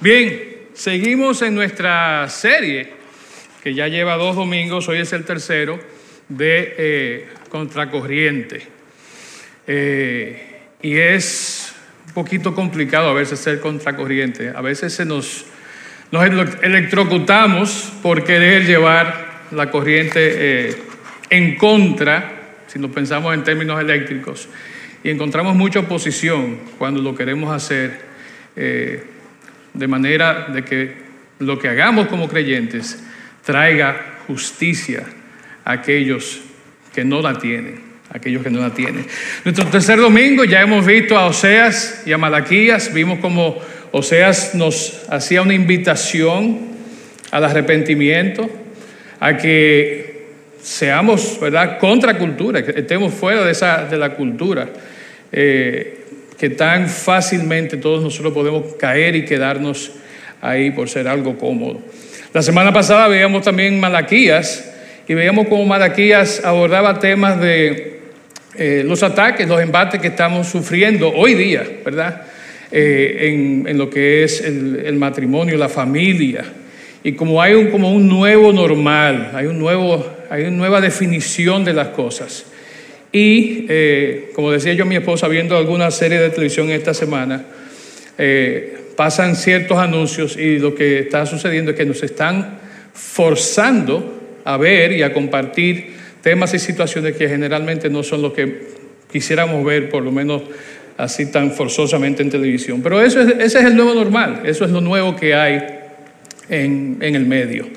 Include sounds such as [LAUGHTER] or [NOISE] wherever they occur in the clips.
Bien, seguimos en nuestra serie, que ya lleva dos domingos, hoy es el tercero, de eh, Contracorriente. Eh, y es un poquito complicado a veces ser contracorriente. A veces se nos, electrocutamos por querer llevar la corriente eh, en contra, si lo pensamos en términos eléctricos, y encontramos mucha oposición cuando lo queremos hacer de manera de que lo que hagamos como creyentes traiga justicia a aquellos que no la tienen, aquellos que no la tienen. Nuestro tercer domingo ya hemos visto a Oseas y a Malaquías, vimos como Oseas nos hacía una invitación al arrepentimiento, a que seamos, ¿verdad?, contra cultura, que estemos fuera de, esa, de la cultura. Eh, que tan fácilmente todos nosotros podemos caer y quedarnos ahí por ser algo cómodo. La semana pasada veíamos también Malaquías y veíamos cómo Malaquías abordaba temas de eh, los ataques, los embates que estamos sufriendo hoy día, ¿verdad? Eh, en, lo que es el, matrimonio, la familia. Y como hay un, como un nuevo normal, hay, un nuevo, hay una nueva definición de las cosas. Y, eh, como decía yo mi esposa, viendo alguna serie de televisión esta semana, eh, pasan ciertos anuncios y lo que está sucediendo es que nos están forzando a ver y a compartir temas y situaciones que generalmente no son lo que quisiéramos ver, por lo menos así tan forzosamente en televisión. Pero eso es, ese es el nuevo normal, eso es lo nuevo que hay en, en el medio.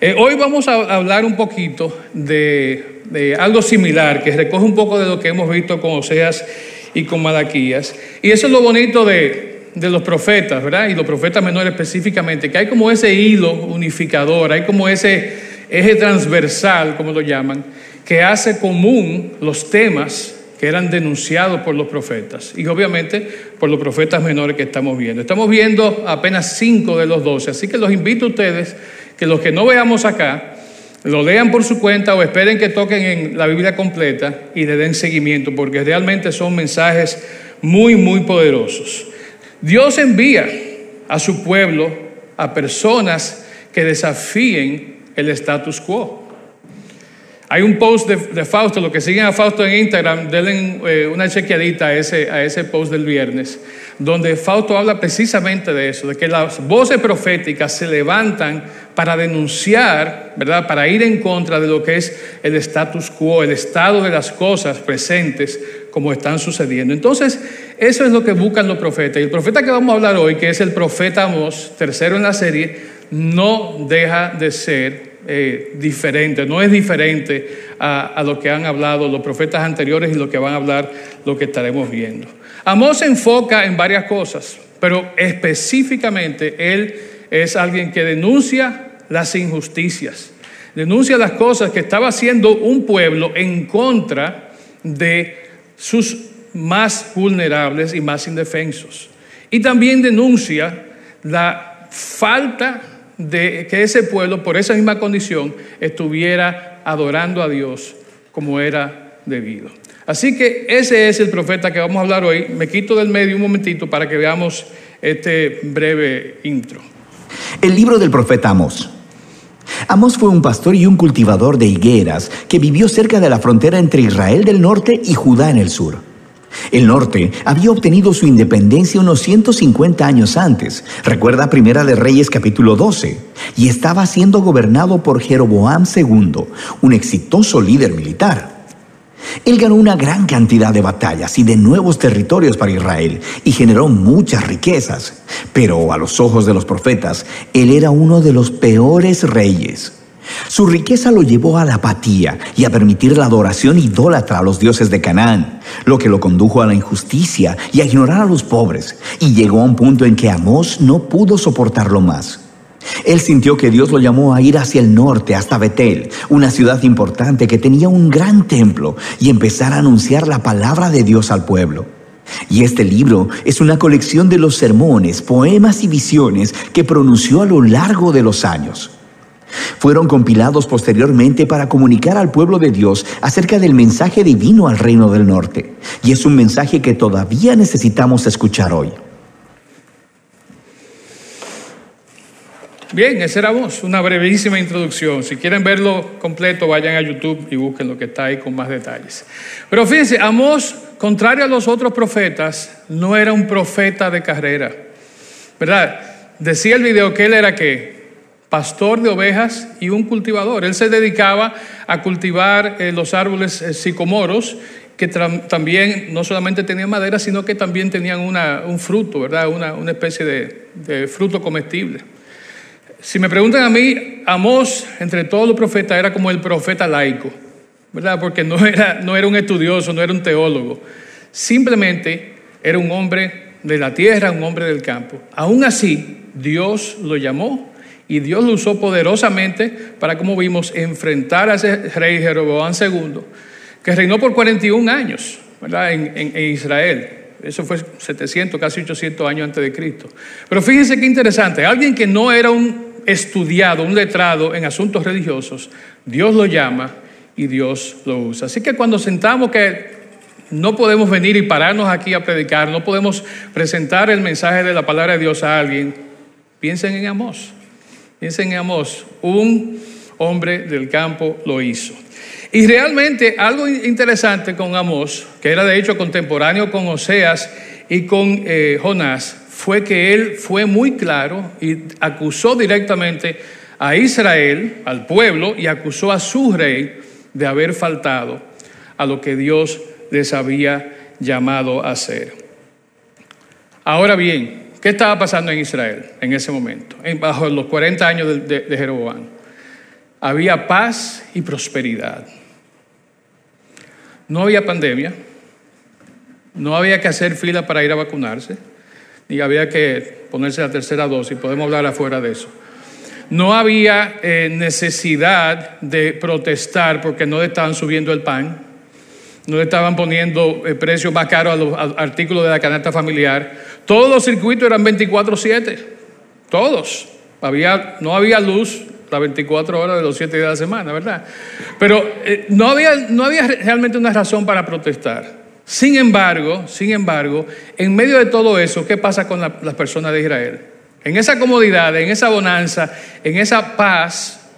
Eh, hoy vamos a hablar un poquito de de algo similar, que recoge un poco de lo que hemos visto con Oseas y con Malaquías. Y eso es lo bonito de, de los profetas, ¿verdad? Y los profetas menores específicamente, que hay como ese hilo unificador, hay como ese eje transversal, como lo llaman, que hace común los temas que eran denunciados por los profetas y obviamente por los profetas menores que estamos viendo. Estamos viendo apenas cinco de los doce, así que los invito a ustedes que los que no veamos acá, lo lean por su cuenta o esperen que toquen en la Biblia completa y le den seguimiento, porque realmente son mensajes muy, muy poderosos. Dios envía a su pueblo a personas que desafíen el status quo. Hay un post de, Fausto, los que siguen a Fausto en Instagram, denle eh, una chequeadita a ese, a ese post del viernes, donde Fausto habla precisamente de eso, de que las voces proféticas se levantan para denunciar, ¿verdad? Para ir en contra de lo que es el status quo, el estado de las cosas presentes como están sucediendo. Entonces, eso es lo que buscan los profetas. Y el profeta que vamos a hablar hoy, que es el profeta Amós, tercero en la serie, no deja de ser eh, diferente, no es diferente a, lo que han hablado los profetas anteriores y lo que van a hablar lo que estaremos viendo. Amós se enfoca en varias cosas, pero específicamente él es alguien que denuncia las injusticias, denuncia las cosas que estaba haciendo un pueblo en contra de sus más vulnerables y más indefensos. Y también denuncia la falta de que ese pueblo, por esa misma condición, estuviera adorando a Dios como era debido. Así que ese es el profeta que vamos a hablar hoy. Me quito del medio un momentito para que veamos este breve intro. El libro del profeta Amos. Amos fue un pastor y un cultivador de higueras que vivió cerca de la frontera entre Israel del norte y Judá en el sur. El norte había obtenido su independencia unos 150 años antes, recuerda Primera de Reyes capítulo 12, y estaba siendo gobernado por Jeroboam II, un exitoso líder militar. Él ganó una gran cantidad de batallas y de nuevos territorios para Israel y generó muchas riquezas, pero a los ojos de los profetas, él era uno de los peores reyes. Su riqueza lo llevó a la apatía y a permitir la adoración idólatra a los dioses de Canaán, lo que lo condujo a la injusticia y a ignorar a los pobres, y llegó a un punto en que Amós no pudo soportarlo más. Él sintió que Dios lo llamó a ir hacia el norte, hasta Betel, una ciudad importante que tenía un gran templo, y empezar a anunciar la palabra de Dios al pueblo. Y este libro es una colección de los sermones, poemas y visiones que pronunció a lo largo de los años. Fueron compilados posteriormente para comunicar al pueblo de Dios acerca del mensaje divino al reino del norte. Y es un mensaje que todavía necesitamos escuchar hoy. Bien, ese era vos, una brevísima introducción. Si quieren verlo completo, vayan a YouTube y busquen lo que está ahí con más detalles. Pero fíjense, Amós, contrario a los otros profetas, no era un profeta de carrera. ¿Verdad? Decía el video que él era qué? Pastor de ovejas y un cultivador. Él se dedicaba a cultivar eh, los árboles eh, sicomoros que también no solamente tenían madera, sino que también tenían un fruto, ¿verdad? Una, una especie de fruto comestible. Si me preguntan a mí, Amós, entre todos los profetas, era como el profeta laico, ¿verdad? Porque no era, no era un estudioso, no era un teólogo. Simplemente era un hombre de la tierra, un hombre del campo. Aún así, Dios lo llamó y Dios lo usó poderosamente para, como vimos, enfrentar a ese rey Jeroboam II, que reinó por 41 años, ¿verdad? En, en Israel. Eso fue 700, casi 800 años antes de Cristo. Pero fíjense qué interesante, alguien que no era un estudiado, un letrado en asuntos religiosos, Dios lo llama y Dios lo usa. Así que cuando sentamos que no podemos venir y pararnos aquí a predicar, no podemos presentar el mensaje de la palabra de Dios a alguien, piensen en Amós, piensen en Amós, un hombre del campo lo hizo. Y realmente algo interesante con Amós, que era de hecho contemporáneo con Oseas y con eh, Jonás, fue que él fue muy claro y acusó directamente a Israel, al pueblo, y acusó a su rey de haber faltado a lo que Dios les había llamado a hacer. Ahora bien, ¿qué estaba pasando en Israel en ese momento, bajo los 40 años de, de Jeroboam? Había paz y prosperidad. No había pandemia, no había que hacer fila para ir a vacunarse y había que ponerse la tercera dosis, podemos hablar afuera de eso. No había eh, necesidad de protestar porque no le estaban subiendo el pan, no le estaban poniendo eh, precios más caros a los artículos de la canasta familiar. Todos los circuitos eran 24/7, todos. Había, no había luz las 24 horas de los 7 días de la semana, ¿verdad? Pero eh, no, había, no había realmente una razón para protestar. Sin embargo, sin embargo, en medio de todo eso, ¿qué pasa con las personas de Israel? En esa comodidad, en esa bonanza, en esa paz,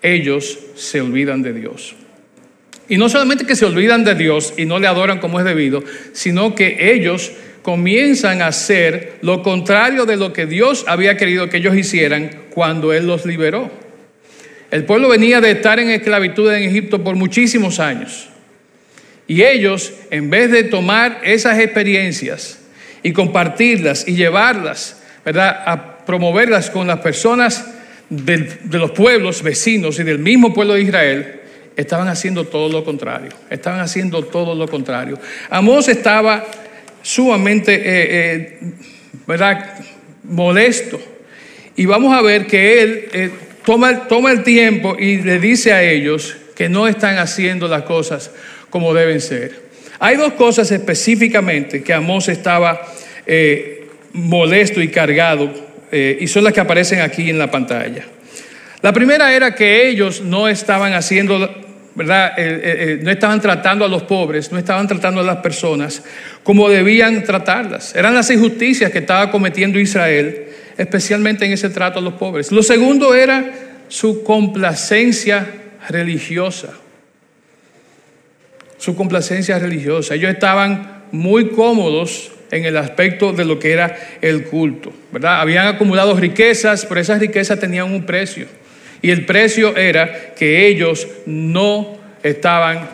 ellos se olvidan de Dios. Y no solamente que se olvidan de Dios y no le adoran como es debido, sino que ellos comienzan a hacer lo contrario de lo que Dios había querido que ellos hicieran cuando Él los liberó. El pueblo venía de estar en esclavitud en Egipto por muchísimos años. Y ellos, en vez de tomar esas experiencias y compartirlas y llevarlas, ¿verdad? A promoverlas con las personas de los pueblos vecinos y del mismo pueblo de Israel, estaban haciendo todo lo contrario. Estaban haciendo todo lo contrario. Amós estaba sumamente, eh, eh, ¿verdad? Molesto. Y vamos a ver que él eh, toma, toma el tiempo y le dice a ellos que no están haciendo las cosas como deben ser. Hay dos cosas específicamente que Amós estaba eh, molesto y cargado eh, y son las que aparecen aquí en la pantalla. La primera era que ellos no estaban haciendo, ¿verdad? Eh, no estaban tratando a los pobres, no estaban tratando a las personas como debían tratarlas. Eran las injusticias que estaba cometiendo Israel, especialmente en ese trato a los pobres. Lo segundo era su complacencia religiosa su complacencia religiosa. Ellos estaban muy cómodos en el aspecto de lo que era el culto, ¿verdad? Habían acumulado riquezas, pero esas riquezas tenían un precio. Y el precio era que ellos no estaban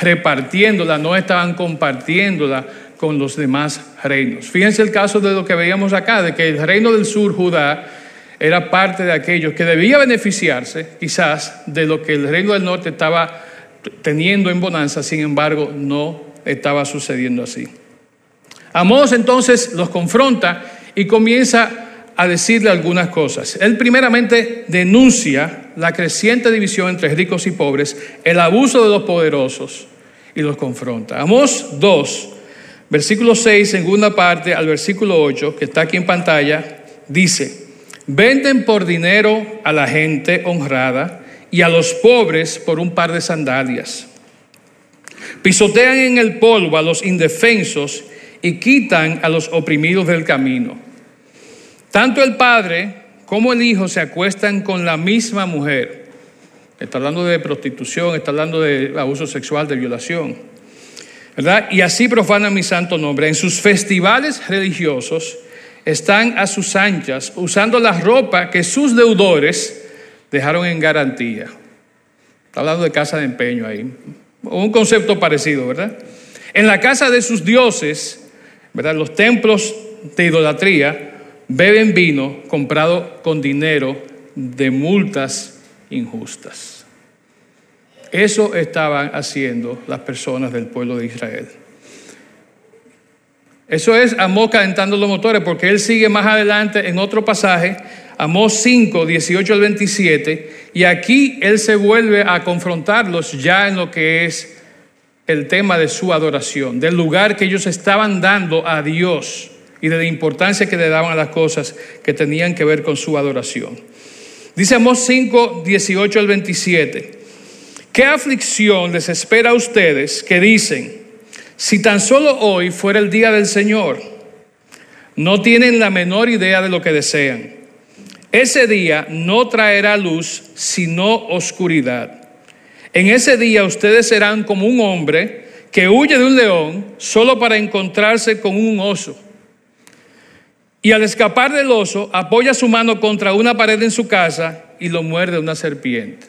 repartiéndola, no estaban compartiéndola con los demás reinos. Fíjense el caso de lo que veíamos acá, de que el reino del sur, Judá, era parte de aquellos que debía beneficiarse quizás de lo que el reino del norte estaba teniendo en bonanza, sin embargo, no estaba sucediendo así. Amós entonces los confronta y comienza a decirle algunas cosas. Él primeramente denuncia la creciente división entre ricos y pobres, el abuso de los poderosos y los confronta. Amós 2, versículo 6, segunda parte al versículo 8, que está aquí en pantalla, dice, venden por dinero a la gente honrada y a los pobres por un par de sandalias. Pisotean en el polvo a los indefensos y quitan a los oprimidos del camino. Tanto el Padre cómo el hijo se acuestan con la misma mujer. Está hablando de prostitución, está hablando de abuso sexual, de violación. ¿Verdad? Y así profanan mi santo nombre. En sus festivales religiosos están a sus anchas usando la ropa que sus deudores dejaron en garantía. Está hablando de casa de empeño ahí. Un concepto parecido, ¿verdad? En la casa de sus dioses, ¿verdad? Los templos de idolatría beben vino comprado con dinero de multas injustas. Eso estaban haciendo las personas del pueblo de Israel. Eso es Amós calentando los motores, porque él sigue más adelante en otro pasaje, Amós 5, 18 al 27, y aquí él se vuelve a confrontarlos ya en lo que es el tema de su adoración, del lugar que ellos estaban dando a Dios y de la importancia que le daban a las cosas que tenían que ver con su adoración. Dice Amós 5, 18 al 27, ¿qué aflicción les espera a ustedes que dicen, si tan solo hoy fuera el día del Señor, no tienen la menor idea de lo que desean. Ese día no traerá luz, sino oscuridad. En ese día ustedes serán como un hombre que huye de un león solo para encontrarse con un oso. Y al escapar del oso, apoya su mano contra una pared en su casa y lo muerde una serpiente.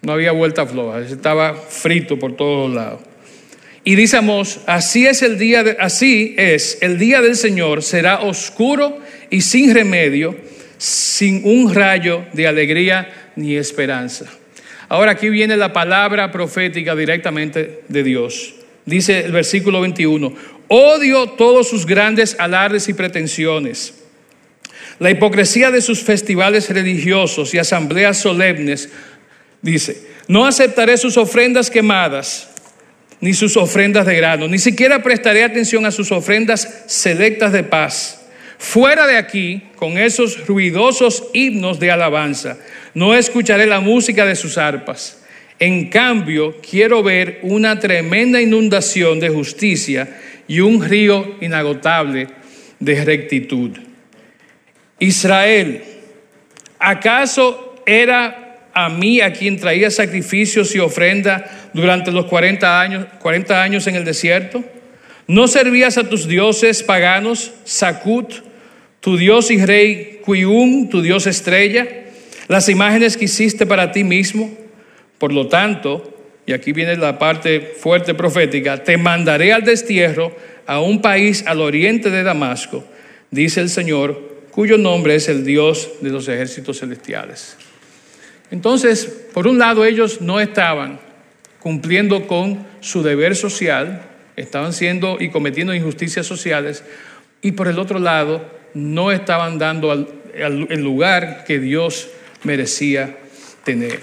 No había vuelta floja, estaba frito por todos lados. Y dice así es el día, de, así es, el día del Señor será oscuro y sin remedio, sin un rayo de alegría ni esperanza. Ahora aquí viene la palabra profética directamente de Dios. Dice el versículo 21, odio todos sus grandes alardes y pretensiones. La hipocresía de sus festivales religiosos y asambleas solemnes, dice, no aceptaré sus ofrendas quemadas ni sus ofrendas de grano, ni siquiera prestaré atención a sus ofrendas selectas de paz. Fuera de aquí, con esos ruidosos himnos de alabanza, no escucharé la música de sus arpas. En cambio, quiero ver una tremenda inundación de justicia y un río inagotable de rectitud. Israel, ¿acaso era a mí a quien traía sacrificios y ofrenda durante los 40 años, 40 años en el desierto? ¿No servías a tus dioses paganos, Sakut, tu dios y rey Quiun, tu dios estrella, las imágenes que hiciste para ti mismo? Por lo tanto, y aquí viene la parte fuerte profética, te mandaré al destierro a un país al oriente de Damasco, dice el Señor, cuyo nombre es el Dios de los ejércitos celestiales. Entonces, por un lado, ellos no estaban cumpliendo con su deber social, estaban siendo y cometiendo injusticias sociales, y por el otro lado, no estaban dando el lugar que Dios merecía tener.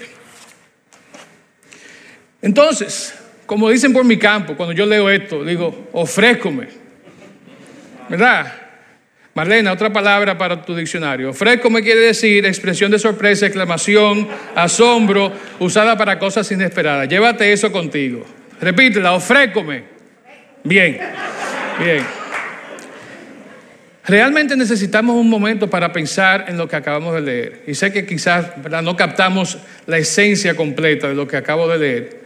Entonces, como dicen por mi campo, cuando yo leo esto, digo, ofrézcome, ¿verdad? Marlena, otra palabra para tu diccionario. Fresco me quiere decir expresión de sorpresa, exclamación, asombro, usada para cosas inesperadas. Llévate eso contigo. Repítela, ofrécome. Bien, bien. Realmente necesitamos un momento para pensar en lo que acabamos de leer. Y sé que quizás no captamos la esencia completa de lo que acabo de leer.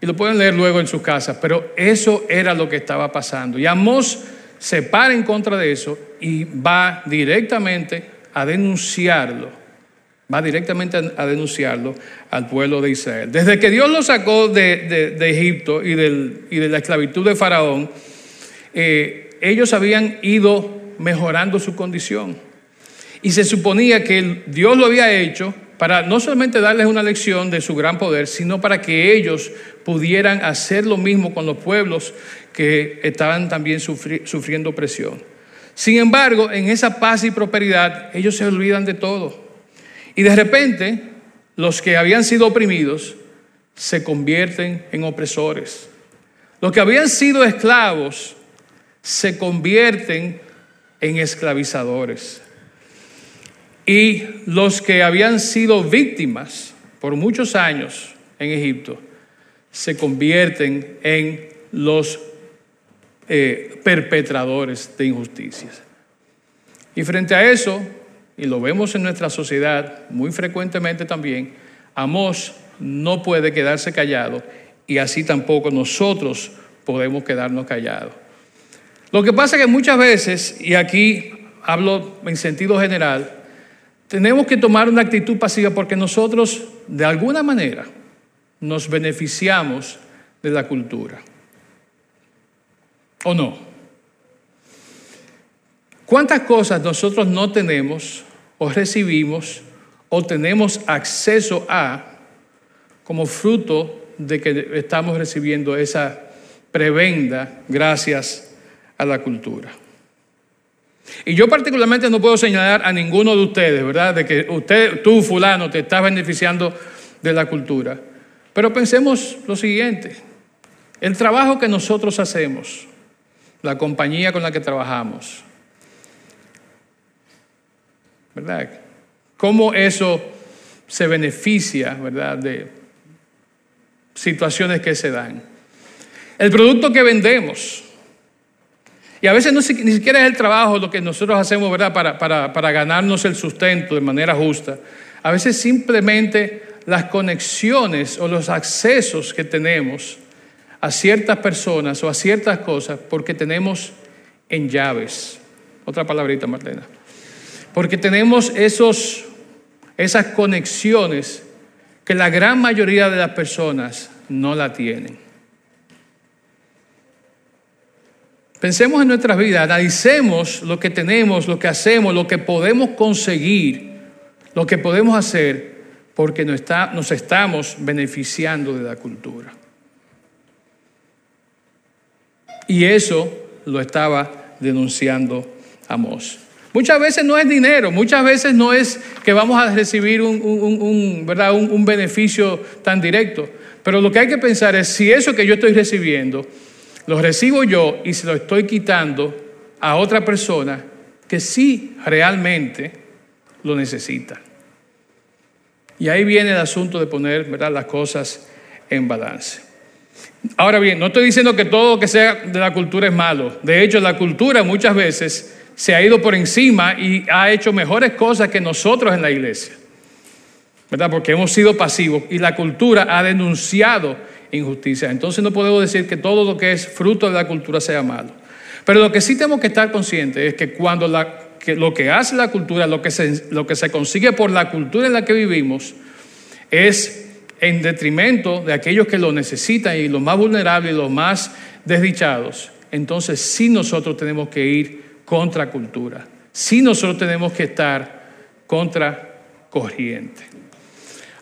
Y lo pueden leer luego en sus casas. Pero eso era lo que estaba pasando. Y Amos se para en contra de eso y va directamente a denunciarlo. Va directamente a denunciarlo al pueblo de Israel. Desde que Dios lo sacó de, Egipto y, de la esclavitud de Faraón, eh, ellos habían ido mejorando su condición. Y se suponía que Dios lo había hecho para no solamente darles una lección de su gran poder, sino para que ellos pudieran hacer lo mismo con los pueblos que estaban también sufriendo presión. Sin embargo, en esa paz y prosperidad, ellos se olvidan de todo. Y de repente, los que habían sido oprimidos se convierten en opresores. Los que habían sido esclavos se convierten en esclavizadores. Y los que habían sido víctimas por muchos años en Egipto se convierten en los eh, perpetradores de injusticias. Y frente a eso, y lo vemos en nuestra sociedad muy frecuentemente también, Amós no puede quedarse callado y así tampoco nosotros podemos quedarnos callados. Lo que pasa es que muchas veces, y aquí hablo en sentido general, tenemos que tomar una actitud pasiva porque nosotros de alguna manera nos beneficiamos de la cultura. ¿O no? ¿Cuántas cosas nosotros no tenemos o recibimos o tenemos acceso a como fruto de que estamos recibiendo esa prebenda gracias a la cultura? Y yo particularmente no puedo señalar a ninguno de ustedes, ¿verdad? De que usted, tú, fulano, te estás beneficiando de la cultura. Pero pensemos lo siguiente, el trabajo que nosotros hacemos, la compañía con la que trabajamos, ¿verdad? ¿Cómo eso se beneficia, ¿verdad? De situaciones que se dan. El producto que vendemos, y a veces no, ni siquiera es el trabajo lo que nosotros hacemos, ¿verdad? Para, ganarnos el sustento de manera justa. A veces simplemente las conexiones o los accesos que tenemos a ciertas personas o a ciertas cosas porque tenemos en llaves. Otra palabrita, Marlena. Porque tenemos esos, esas conexiones que la gran mayoría de las personas no la tienen. Pensemos en nuestras vidas, analicemos lo que tenemos, lo que hacemos, lo que podemos conseguir, lo que podemos hacer porque nos, está, nos estamos beneficiando de la cultura. Y eso lo estaba denunciando Amós. Muchas veces no es dinero, muchas veces no es que vamos a recibir un, beneficio tan directo, pero lo que hay que pensar es si eso que yo estoy recibiendo lo recibo yo y se lo estoy quitando a otra persona que sí realmente lo necesita. Y ahí viene el asunto de poner ¿verdad? las cosas en balance. Ahora bien, no estoy diciendo que todo lo que sea de la cultura es malo. De hecho, la cultura muchas veces se ha ido por encima y ha hecho mejores cosas que nosotros en la iglesia. ¿Verdad? Porque hemos sido pasivos y la cultura ha denunciado injusticia. Entonces no podemos decir que todo lo que es fruto de la cultura sea malo. Pero lo que sí tenemos que estar conscientes es que cuando la que lo que hace la cultura, lo que, se, lo que se consigue por la cultura en la que vivimos, es en detrimento de aquellos que lo necesitan y los más vulnerables y los más desdichados. Entonces sí nosotros tenemos que ir contra cultura. Sí nosotros tenemos que estar contra corriente.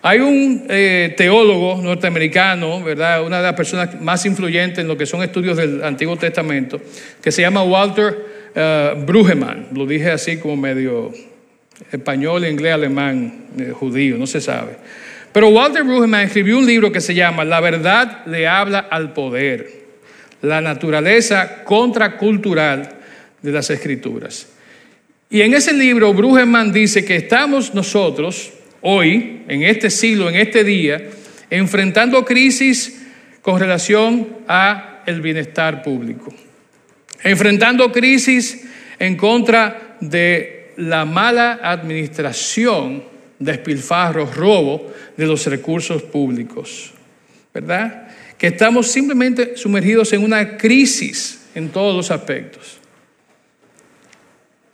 Hay un eh, teólogo norteamericano, ¿verdad? Una de las personas más influyentes en lo que son estudios del Antiguo Testamento, que se llama Walter uh, Brueggemann, lo dije así como medio español, inglés, alemán, eh, judío, no se sabe. Pero Walter Brueggemann escribió un libro que se llama La verdad le habla al poder, la naturaleza contracultural de las escrituras. Y en ese libro Brueggemann dice que estamos nosotros hoy, en este siglo, en este día, enfrentando crisis con relación a el bienestar público enfrentando crisis en contra de la mala administración, despilfarros, robo de los recursos públicos, ¿verdad? Que estamos simplemente sumergidos en una crisis en todos los aspectos.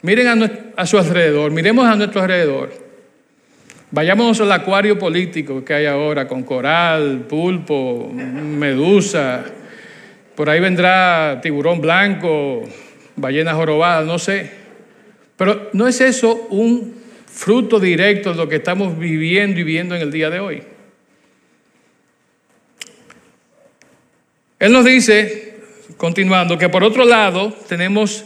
Miren a su alrededor, miremos a nuestro alrededor. Vayámonos al acuario político que hay ahora con coral, pulpo, medusa, por ahí vendrá tiburón blanco, ballena jorobada, no sé. Pero ¿no es eso un fruto directo de lo que estamos viviendo y viendo en el día de hoy? Él nos dice, continuando, que por otro lado tenemos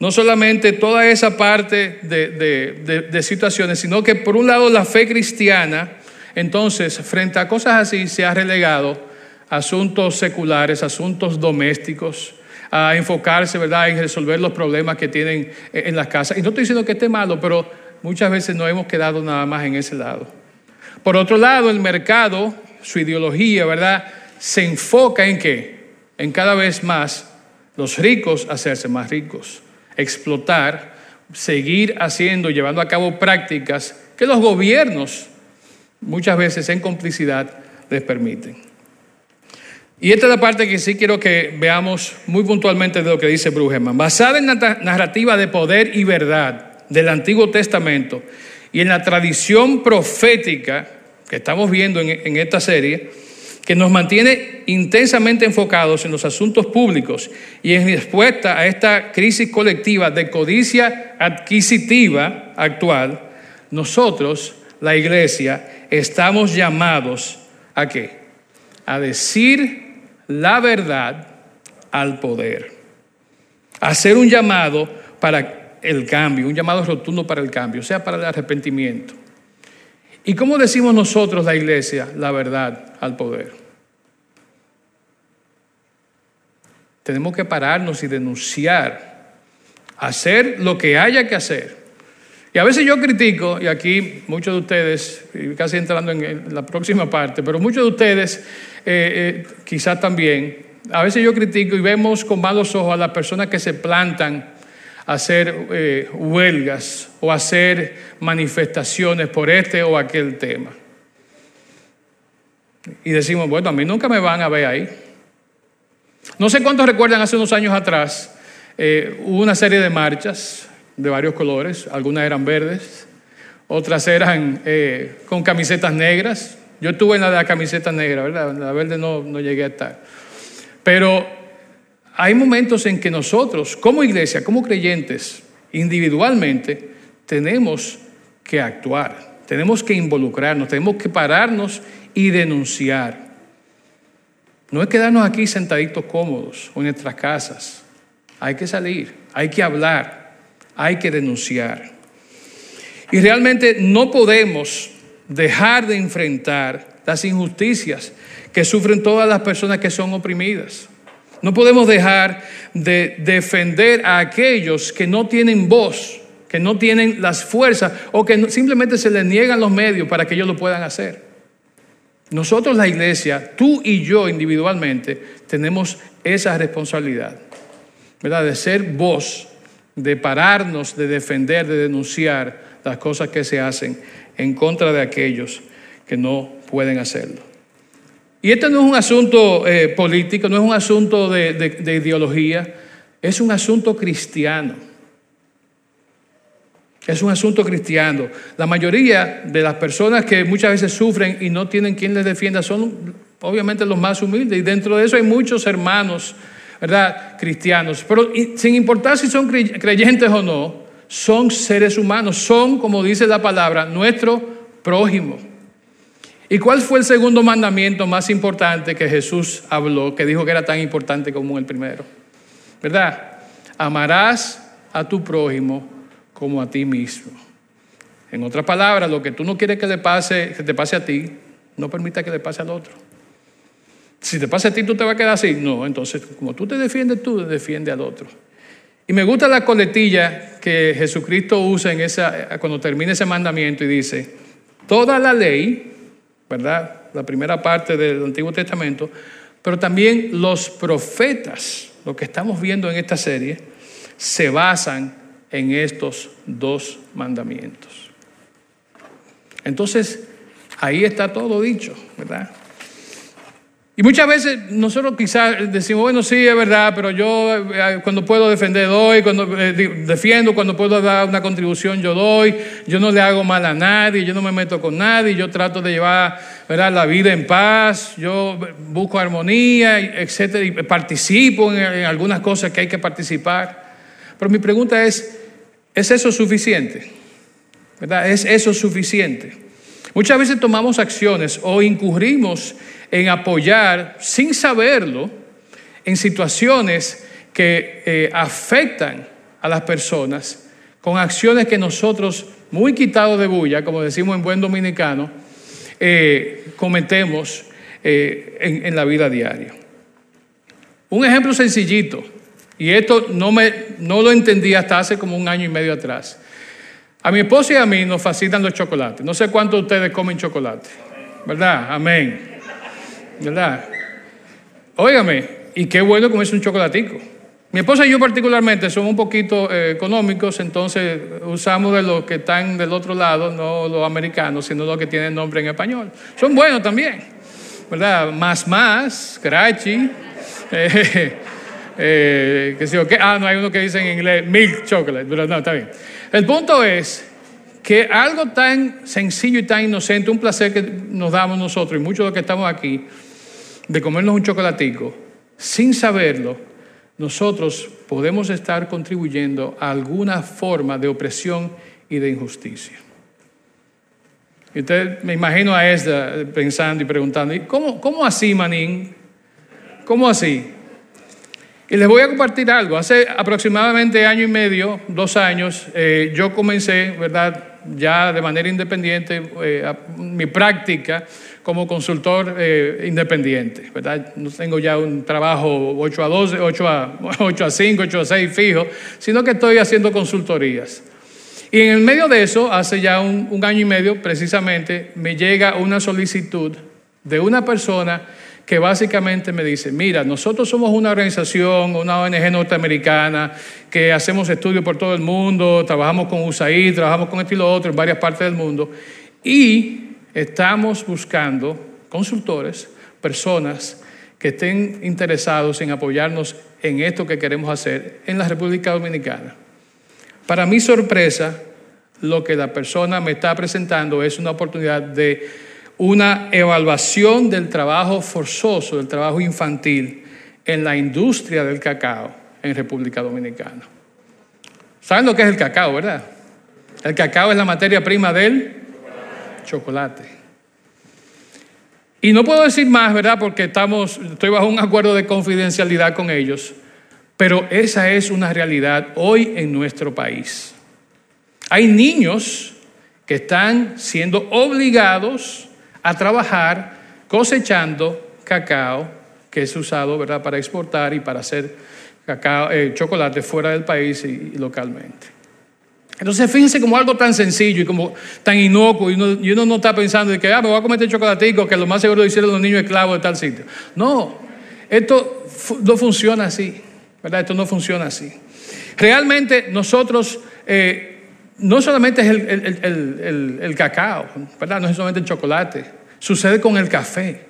no solamente toda esa parte de, de, situaciones, sino que por un lado la fe cristiana, entonces, frente a cosas así, se ha relegado asuntos seculares, asuntos domésticos, a enfocarse, ¿verdad?, en resolver los problemas que tienen en las casas. Y no estoy diciendo que esté malo, pero muchas veces no hemos quedado nada más en ese lado. Por otro lado, el mercado, su ideología, ¿verdad?, se enfoca en qué? En cada vez más los ricos hacerse más ricos, explotar seguir haciendo, llevando a cabo prácticas que los gobiernos muchas veces en complicidad les permiten. Y esta es la parte que sí quiero que veamos muy puntualmente de lo que dice Brueggemann. Basada en la narrativa de poder y verdad del Antiguo Testamento y en la tradición profética que estamos viendo en, esta serie, que nos mantiene intensamente enfocados en los asuntos públicos y en respuesta a esta crisis colectiva de codicia adquisitiva actual, nosotros, la iglesia, estamos llamados a qué? A decir la verdad al poder. A hacer un llamado para el cambio, un llamado rotundo para el cambio, o sea, para el arrepentimiento. ¿Y cómo decimos nosotros, la iglesia, la verdad al poder? Tenemos que pararnos y denunciar, hacer lo que haya que hacer. Y a veces yo critico, y aquí muchos de ustedes, casi entrando en la próxima parte, pero muchos de ustedes eh, eh, quizás también, a veces yo critico y vemos con malos ojos a las personas que se plantan hacer eh, huelgas o hacer manifestaciones por este o aquel tema. Y decimos, bueno, a mí nunca me van a ver ahí. No sé cuántos recuerdan hace unos años atrás, eh, hubo una serie de marchas de varios colores, algunas eran verdes, otras eran eh, con camisetas negras. Yo estuve en la de la camiseta negra, ¿verdad? La verde no, no llegué a estar. Pero hay momentos en que nosotros, como iglesia, como creyentes, individualmente, tenemos que actuar, tenemos que involucrarnos, tenemos que pararnos y denunciar. No es quedarnos aquí sentaditos cómodos o en nuestras casas. Hay que salir, hay que hablar, hay que denunciar. Y realmente no podemos dejar de enfrentar las injusticias que sufren todas las personas que son oprimidas. No podemos dejar de defender a aquellos que no tienen voz, que no tienen las fuerzas o que simplemente se les niegan los medios para que ellos lo puedan hacer. Nosotros la iglesia, tú y yo individualmente, tenemos esa responsabilidad, ¿verdad? De ser voz, de pararnos, de defender, de denunciar las cosas que se hacen en contra de aquellos que no pueden hacerlo. Y este no es un asunto eh, político, no es un asunto de, ideología, es un asunto cristiano. Es un asunto cristiano. La mayoría de las personas que muchas veces sufren y no tienen quien les defienda son obviamente los más humildes. Y dentro de eso hay muchos hermanos, ¿verdad? Cristianos. Pero sin importar si son creyentes o no, son seres humanos. Son, como dice la palabra, nuestro prójimo. ¿Y cuál fue el segundo mandamiento más importante que Jesús habló, que dijo que era tan importante como el primero? ¿Verdad? Amarás a tu prójimo como a ti mismo. En otras palabras, lo que tú no quieres que, le pase, que te pase a ti, no permita que le pase al otro. Si te pasa a ti, tú te vas a quedar así. No, entonces, como tú te defiendes, tú defiende al otro. Y me gusta la coletilla que Jesucristo usa en esa, cuando termina ese mandamiento y dice, toda la ley ¿verdad? La primera parte del Antiguo Testamento, pero también los profetas, lo que estamos viendo en esta serie, se basan en estos dos mandamientos. Entonces, ahí está todo dicho, ¿verdad? Y muchas veces nosotros quizás decimos, bueno, sí, es verdad, pero yo eh, cuando puedo defender doy, cuando eh, defiendo, cuando puedo dar una contribución yo doy, yo no le hago mal a nadie, yo no me meto con nadie, yo trato de llevar ¿verdad? la vida en paz, yo busco armonía, etcétera, y participo en, en algunas cosas que hay que participar. Pero mi pregunta es, ¿es eso suficiente? ¿Verdad? ¿Es eso suficiente? Muchas veces tomamos acciones o incurrimos en apoyar sin saberlo en situaciones que eh, afectan a las personas con acciones que nosotros, muy quitados de bulla, como decimos en buen dominicano, eh, cometemos eh, en, la vida diaria. Un ejemplo sencillito, y esto no, me, no lo entendí hasta hace como un año y medio atrás. A mi esposa y a mí nos fascinan los chocolates. No sé cuántos de ustedes comen chocolate, ¿verdad? Amén. ¿Verdad? Óigame, y qué bueno comerse un chocolatico. Mi esposa y yo particularmente somos un poquito eh, económicos, entonces usamos de los que están del otro lado, no los americanos, sino los que tienen nombre en español. Son buenos también, ¿verdad? Más más, Crachi, [LAUGHS] eh, eh, que sé Ah, no, hay uno que dice en inglés milk chocolate, pero no, está bien. El punto es que algo tan sencillo y tan inocente, un placer que nos damos nosotros y muchos de los que estamos aquí, de comernos un chocolatico, sin saberlo, nosotros podemos estar contribuyendo a alguna forma de opresión y de injusticia. Y usted me imagino a Esda pensando y preguntando, ¿cómo, cómo así, Manín? ¿Cómo así? Y les voy a compartir algo. Hace aproximadamente año y medio, dos años, eh, yo comencé, ¿verdad? Ya de manera independiente, eh, mi práctica como consultor eh, independiente, ¿verdad? No tengo ya un trabajo 8 a 12, 8 a, [LAUGHS] 8 a 5, 8 a 6 fijo, sino que estoy haciendo consultorías. Y en el medio de eso, hace ya un, un año y medio precisamente, me llega una solicitud de una persona que básicamente me dice, mira, nosotros somos una organización, una ONG norteamericana, que hacemos estudios por todo el mundo, trabajamos con USAID, trabajamos con esto y lo otro en varias partes del mundo, y estamos buscando consultores, personas que estén interesados en apoyarnos en esto que queremos hacer en la República Dominicana. Para mi sorpresa, lo que la persona me está presentando es una oportunidad de una evaluación del trabajo forzoso, del trabajo infantil en la industria del cacao en República Dominicana. ¿Saben lo que es el cacao, verdad? El cacao es la materia prima del chocolate. Y no puedo decir más, ¿verdad? Porque estamos, estoy bajo un acuerdo de confidencialidad con ellos, pero esa es una realidad hoy en nuestro país. Hay niños que están siendo obligados a trabajar cosechando cacao que es usado ¿verdad? para exportar y para hacer eh, chocolate fuera del país y, localmente. Entonces fíjense como algo tan sencillo y como tan inocuo y uno, no está pensando de que ah, me voy a comer este chocolatico que lo más seguro lo hicieron los niños esclavos de tal sitio. No, esto no funciona así, ¿verdad? Esto no funciona así. Realmente nosotros... Eh, no solamente es el, cacao, ¿verdad? No es solamente el chocolate. Sucede con el café.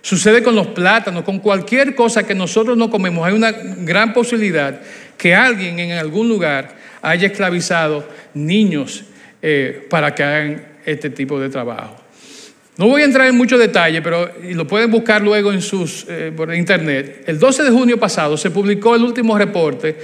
Sucede con los plátanos, con cualquier cosa que nosotros no comemos. Hay una gran posibilidad que alguien en algún lugar haya esclavizado niños eh, para que hagan este tipo de trabajo. No voy a entrar en mucho detalle, pero lo pueden buscar luego en sus, eh, por internet. El 12 de junio pasado se publicó el último reporte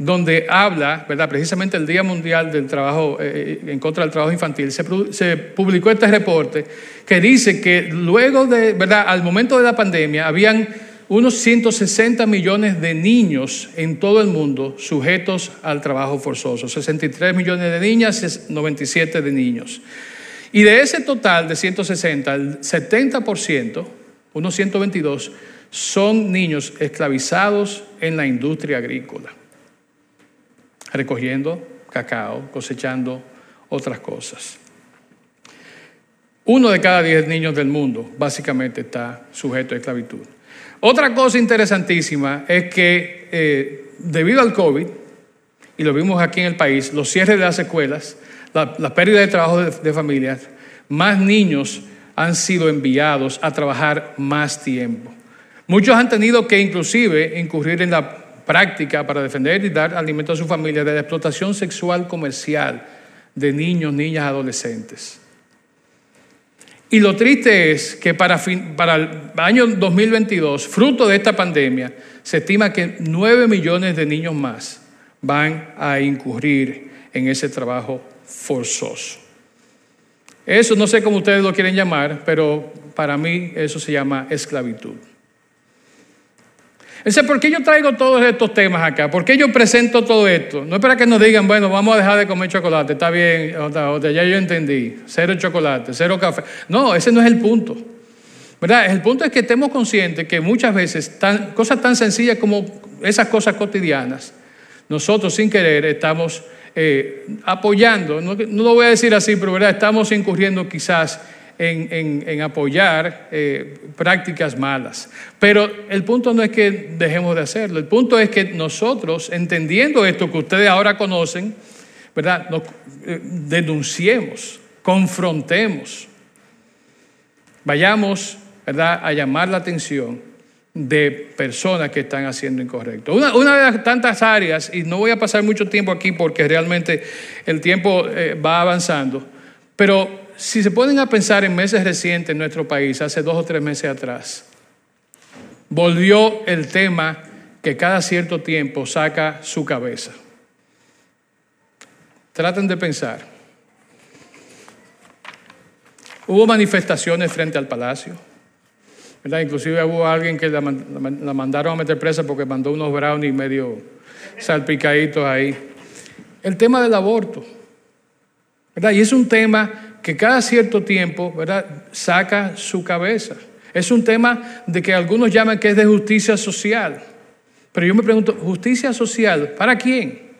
donde habla, ¿verdad? precisamente el Día Mundial del Trabajo eh, en contra del Trabajo Infantil. Se, se, publicó este reporte que dice que luego de, ¿verdad? al momento de la pandemia, habían unos 160 millones de niños en todo el mundo sujetos al trabajo forzoso. 63 millones de niñas, 97 de niños. Y de ese total de 160, el 70%, unos 122, son niños esclavizados en la industria agrícola, recogiendo cacao, cosechando otras cosas. Uno de cada diez niños del mundo básicamente está sujeto a esclavitud. Otra cosa interesantísima es que eh, debido al COVID, y lo vimos aquí en el país, los cierres de las escuelas, la, pérdida de trabajo de, familias, más niños han sido enviados a trabajar más tiempo. Muchos han tenido que inclusive incurrir en la práctica para defender y dar alimento a su familia de la explotación sexual comercial de niños, niñas, adolescentes. Y lo triste es que para, para el año 2022, fruto de esta pandemia, se estima que 9 millones de niños más van a incurrir en ese trabajo forzoso. Eso no sé cómo ustedes lo quieren llamar, pero para mí eso se llama esclavitud. Entonces, ¿por qué yo traigo todos estos temas acá? ¿Por qué yo presento todo esto? No es para que nos digan, bueno, vamos a dejar de comer chocolate, está bien, ya yo entendí, cero chocolate, cero café. No, ese no es el punto. ¿Verdad? El punto es que estemos conscientes que muchas veces cosas tan sencillas como esas cosas cotidianas, nosotros sin querer estamos eh, apoyando, no, lo voy a decir así, pero ¿verdad? estamos incurriendo quizás en, apoyar eh, prácticas malas. Pero el punto no es que dejemos de hacerlo, el punto es que nosotros, entendiendo esto que ustedes ahora conocen, ¿verdad? Eh, denunciemos, confrontemos, vayamos, ¿verdad?, a llamar la atención de personas que están haciendo incorrecto. Una, de las tantas áreas, y no voy a pasar mucho tiempo aquí porque realmente el tiempo eh, va avanzando, pero si se ponen a pensar en meses recientes en nuestro país, hace dos o tres meses atrás, volvió el tema que cada cierto tiempo saca su cabeza. Traten de pensar. Hubo manifestaciones frente al palacio. ¿verdad? Inclusive hubo alguien que la, mandaron a meter presa porque mandó unos brownies medio salpicaditos ahí. El tema del aborto. ¿verdad? Y es un tema que cada cierto tiempo, ¿verdad?, saca su cabeza. Es un tema de que algunos llaman que es de justicia social. Pero yo me pregunto, ¿justicia social para quién?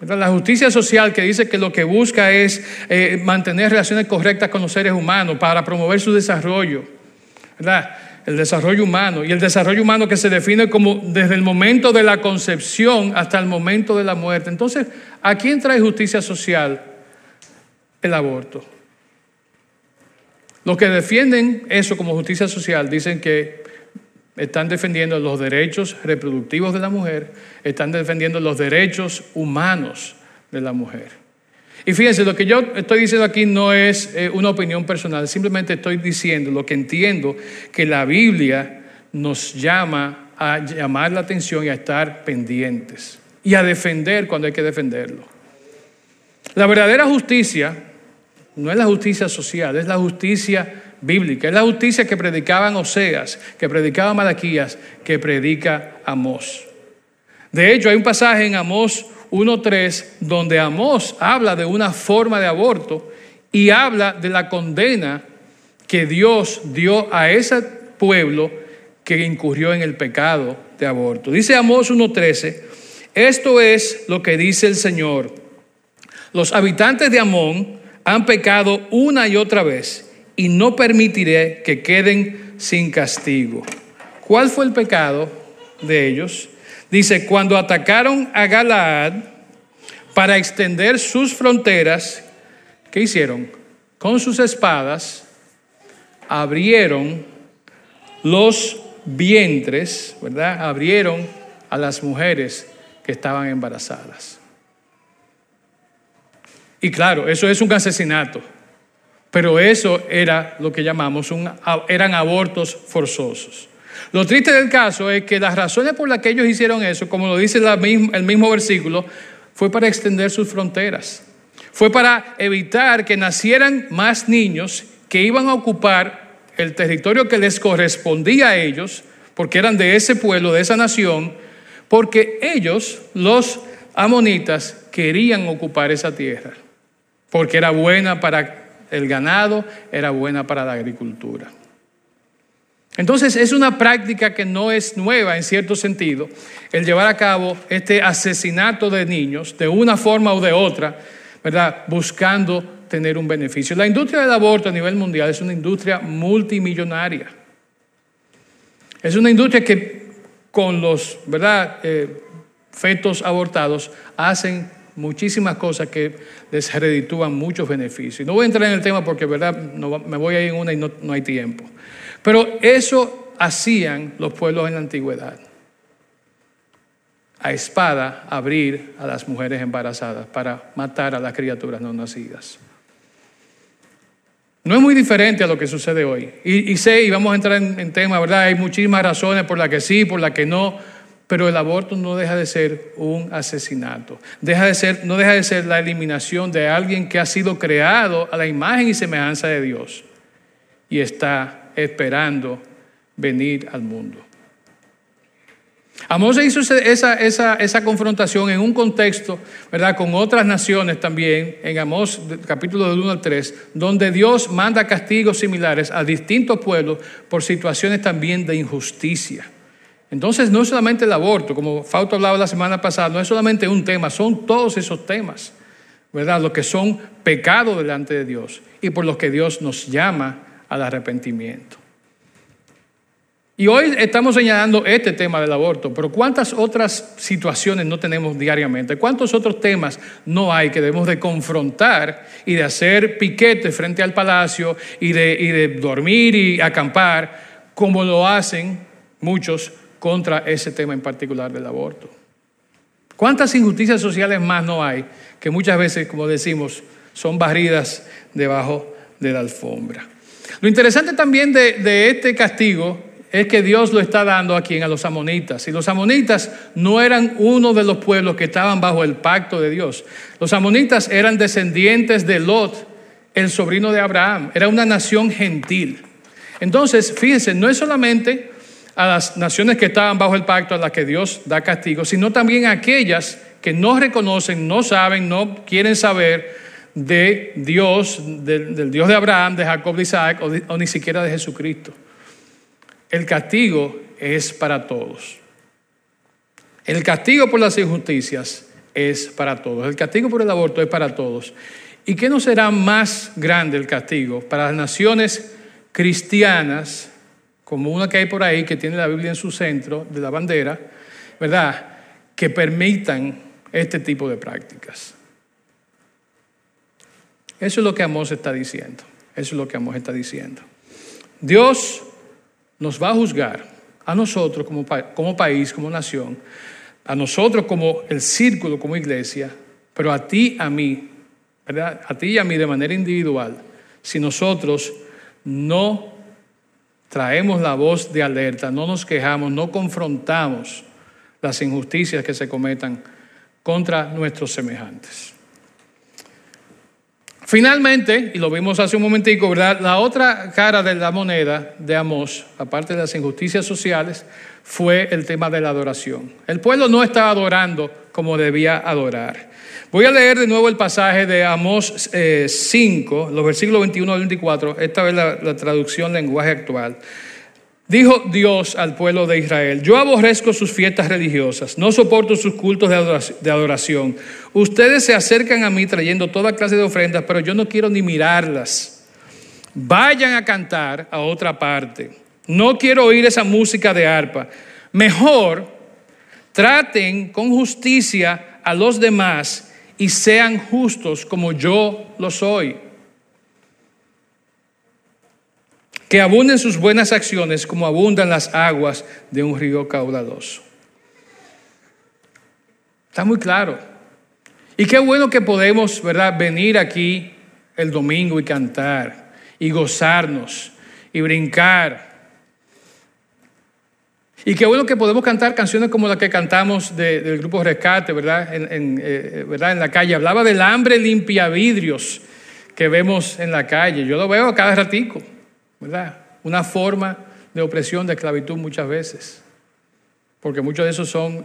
La justicia social que dice que lo que busca es eh, mantener relaciones correctas con los seres humanos para promover su desarrollo. ¿verdad? El desarrollo humano. Y el desarrollo humano que se define como desde el momento de la concepción hasta el momento de la muerte. Entonces, ¿a quién trae justicia social? El aborto. Los que defienden eso como justicia social dicen que están defendiendo los derechos reproductivos de la mujer, están defendiendo los derechos humanos de la mujer. Y fíjense, lo que yo estoy diciendo aquí no es eh, una opinión personal, simplemente estoy diciendo lo que entiendo que la Biblia nos llama a llamar la atención y a estar pendientes y a defender cuando hay que defenderlo. La verdadera justicia no es la justicia social, es la justicia bíblica, es la justicia que predicaban Oseas, que predicaba Malaquías, que predica Amós. De hecho, hay un pasaje en Amós 1.3 donde Amós habla de una forma de aborto y habla de la condena que Dios dio a ese pueblo que incurrió en el pecado de aborto. Dice Amós 1.13, esto es lo que dice el Señor. Los habitantes de Amón han pecado una y otra vez y no permitiré que queden sin castigo. ¿Cuál fue el pecado de ellos? Dice, cuando atacaron a Galaad para extender sus fronteras, ¿qué hicieron? Con sus espadas abrieron los vientres, ¿verdad? Abrieron a las mujeres que estaban embarazadas. Y claro, eso es un asesinato. Pero eso era lo que llamamos un, eran abortos forzosos. Lo triste del caso es que las razones por las que ellos hicieron eso, como lo dice el mismo versículo, fue para extender sus fronteras. Fue para evitar que nacieran más niños que iban a ocupar el territorio que les correspondía a ellos, porque eran de ese pueblo, de esa nación, porque ellos, los amonitas, querían ocupar esa tierra porque era buena para el ganado, era buena para la agricultura. Entonces es una práctica que no es nueva en cierto sentido, el llevar a cabo este asesinato de niños de una forma o de otra, ¿verdad? Buscando tener un beneficio. La industria del aborto a nivel mundial es una industria multimillonaria. Es una industria que con los, ¿verdad? Eh, fetos abortados hacen muchísimas cosas que les muchos beneficios. No voy a entrar en el tema porque, verdad, me voy a ir en una y no, no hay tiempo. Pero eso hacían los pueblos en la antigüedad. A espada abrir a las mujeres embarazadas para matar a las criaturas no nacidas. No es muy diferente a lo que sucede hoy. Y, sé, y vamos a entrar en, en tema, ¿verdad? Hay muchísimas razones por las que sí, por las que no. Pero el aborto no deja de ser un asesinato. Deja de ser, no deja de ser la eliminación de alguien que ha sido creado a la imagen y semejanza de Dios y está esperando venir al mundo. Amós hizo esa, esa, esa, confrontación en un contexto, ¿verdad?, con otras naciones también, en Amós capítulo del 1 al 3, donde Dios manda castigos similares a distintos pueblos por situaciones también de injusticia. Entonces no es solamente el aborto, como Fausto hablaba la semana pasada, no es solamente un tema, son todos esos temas. ¿verdad? Lo que son pecados delante de Dios y por los que Dios nos llama al arrepentimiento. Y hoy estamos señalando este tema del aborto, pero ¿cuántas otras situaciones no tenemos diariamente? ¿Cuántos otros temas no hay que debemos de confrontar y de hacer piquete frente al palacio y de, y de dormir y acampar como lo hacen muchos contra ese tema en particular del aborto? ¿Cuántas injusticias sociales más no hay que muchas veces, como decimos, son barridas debajo de la alfombra? Lo interesante también de, este castigo es que Dios lo está dando a quien? A los amonitas. Y los amonitas no eran uno de los pueblos que estaban bajo el pacto de Dios. Los amonitas eran descendientes de Lot, el sobrino de Abraham. Era una nación gentil. Entonces, fíjense, no es solamente a las naciones que estaban bajo el pacto a las que Dios da castigo, sino también a aquellas que no reconocen, no saben, no quieren saber de Dios, del, Dios de Abraham, de Jacob, de Isaac o ni siquiera de Jesucristo. El castigo es para todos. El castigo por las injusticias es para todos. El castigo por el aborto es para todos. ¿Y qué no será más grande el castigo para las naciones cristianas, como una que hay por ahí que tiene la Biblia en su centro de la bandera, ¿verdad? Que permitan este tipo de prácticas. Eso es lo que Amós está diciendo. Eso es lo que Amós está diciendo. Dios nos va a juzgar a nosotros como, como país, como nación, a nosotros como el círculo, como iglesia, pero a ti, a mí, ¿verdad? A ti y a mí de manera individual, si nosotros no traemos la voz de alerta, no nos quejamos, no confrontamos las injusticias que se cometan contra nuestros semejantes. Finalmente, y lo vimos hace un momentico, ¿verdad? La otra cara de la moneda de Amós, aparte de las injusticias sociales, fue el tema de la adoración. El pueblo no estaba adorando como debía adorar. Voy a leer de nuevo el pasaje de Amós 5, eh, los versículos 21 al 24, esta vez la traducción lenguaje actual. Dijo Dios al pueblo de Israel, yo aborrezco sus fiestas religiosas, no soporto sus cultos de adoración. Ustedes se acercan a mí trayendo toda clase de ofrendas, pero yo no quiero ni mirarlas. Vayan a cantar a otra parte. No quiero oír esa música de arpa. Mejor traten con justicia a los demás y sean justos como yo lo soy. Que abunden sus buenas acciones como abundan las aguas de un río caudaloso. Está muy claro. Y qué bueno que podemos, ¿verdad?, venir aquí el domingo y cantar y gozarnos y brincar. Y qué bueno que podemos cantar canciones como las que cantamos del grupo Rescate, ¿verdad? En, eh, ¿verdad? en la calle. Hablaba del hambre limpia vidrios que vemos en la calle. Yo lo veo cada ratico. ¿Verdad? Una forma de opresión, de esclavitud muchas veces, porque muchos de esos son,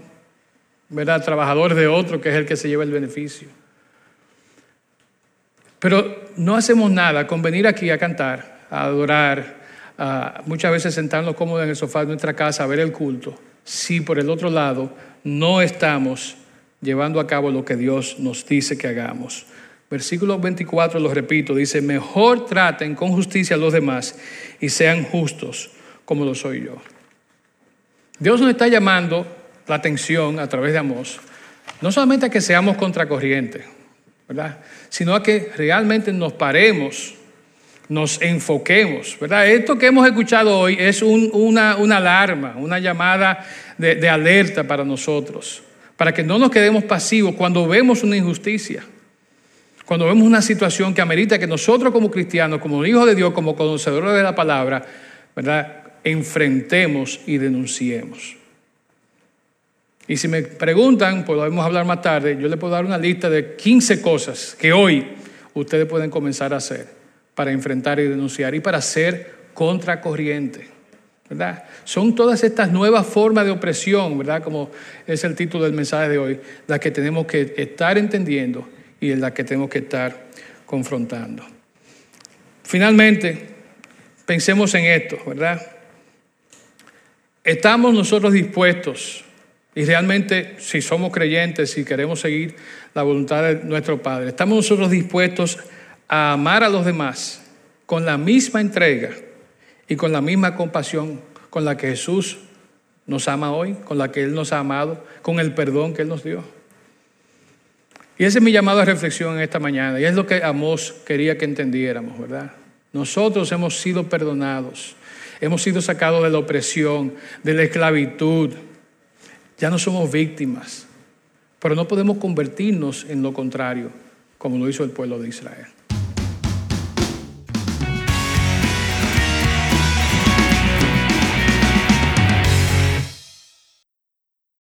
¿verdad?, trabajadores de otro que es el que se lleva el beneficio. Pero no hacemos nada con venir aquí a cantar, a adorar, a muchas veces sentarnos cómodos en el sofá de nuestra casa a ver el culto, si por el otro lado no estamos llevando a cabo lo que Dios nos dice que hagamos. Versículo 24, lo repito, dice, mejor traten con justicia a los demás y sean justos como lo soy yo. Dios nos está llamando la atención a través de Amós, no solamente a que seamos contracorrientes, ¿verdad? Sino a que realmente nos paremos, nos enfoquemos, ¿verdad? Esto que hemos escuchado hoy es una, alarma, una llamada de alerta para nosotros, para que no nos quedemos pasivos cuando vemos una injusticia cuando vemos una situación que amerita que nosotros como cristianos, como hijos de Dios, como conocedores de la palabra, ¿verdad? enfrentemos y denunciemos. Y si me preguntan, podemos hablar más tarde, yo les puedo dar una lista de 15 cosas que hoy ustedes pueden comenzar a hacer para enfrentar y denunciar y para ser contracorriente. ¿verdad? Son todas estas nuevas formas de opresión, ¿verdad? Como es el título del mensaje de hoy, las que tenemos que estar entendiendo y en la que tenemos que estar confrontando. Finalmente, pensemos en esto, ¿verdad? ¿Estamos nosotros dispuestos Y realmente, si somos creyentes, si queremos seguir la voluntad de nuestro Padre, estamos nosotros dispuestos a amar a los demás con la misma entrega y con la misma compasión con la que Jesús nos ama hoy, con la que Él nos ha amado, con el perdón que Él nos dio. Y ese es mi llamado a reflexión en esta mañana, y es lo que Amós quería que entendiéramos, ¿verdad? Nosotros hemos sido perdonados, hemos sido sacados de la opresión, de la esclavitud, ya no somos víctimas, pero no podemos convertirnos en lo contrario, como lo hizo el pueblo de Israel.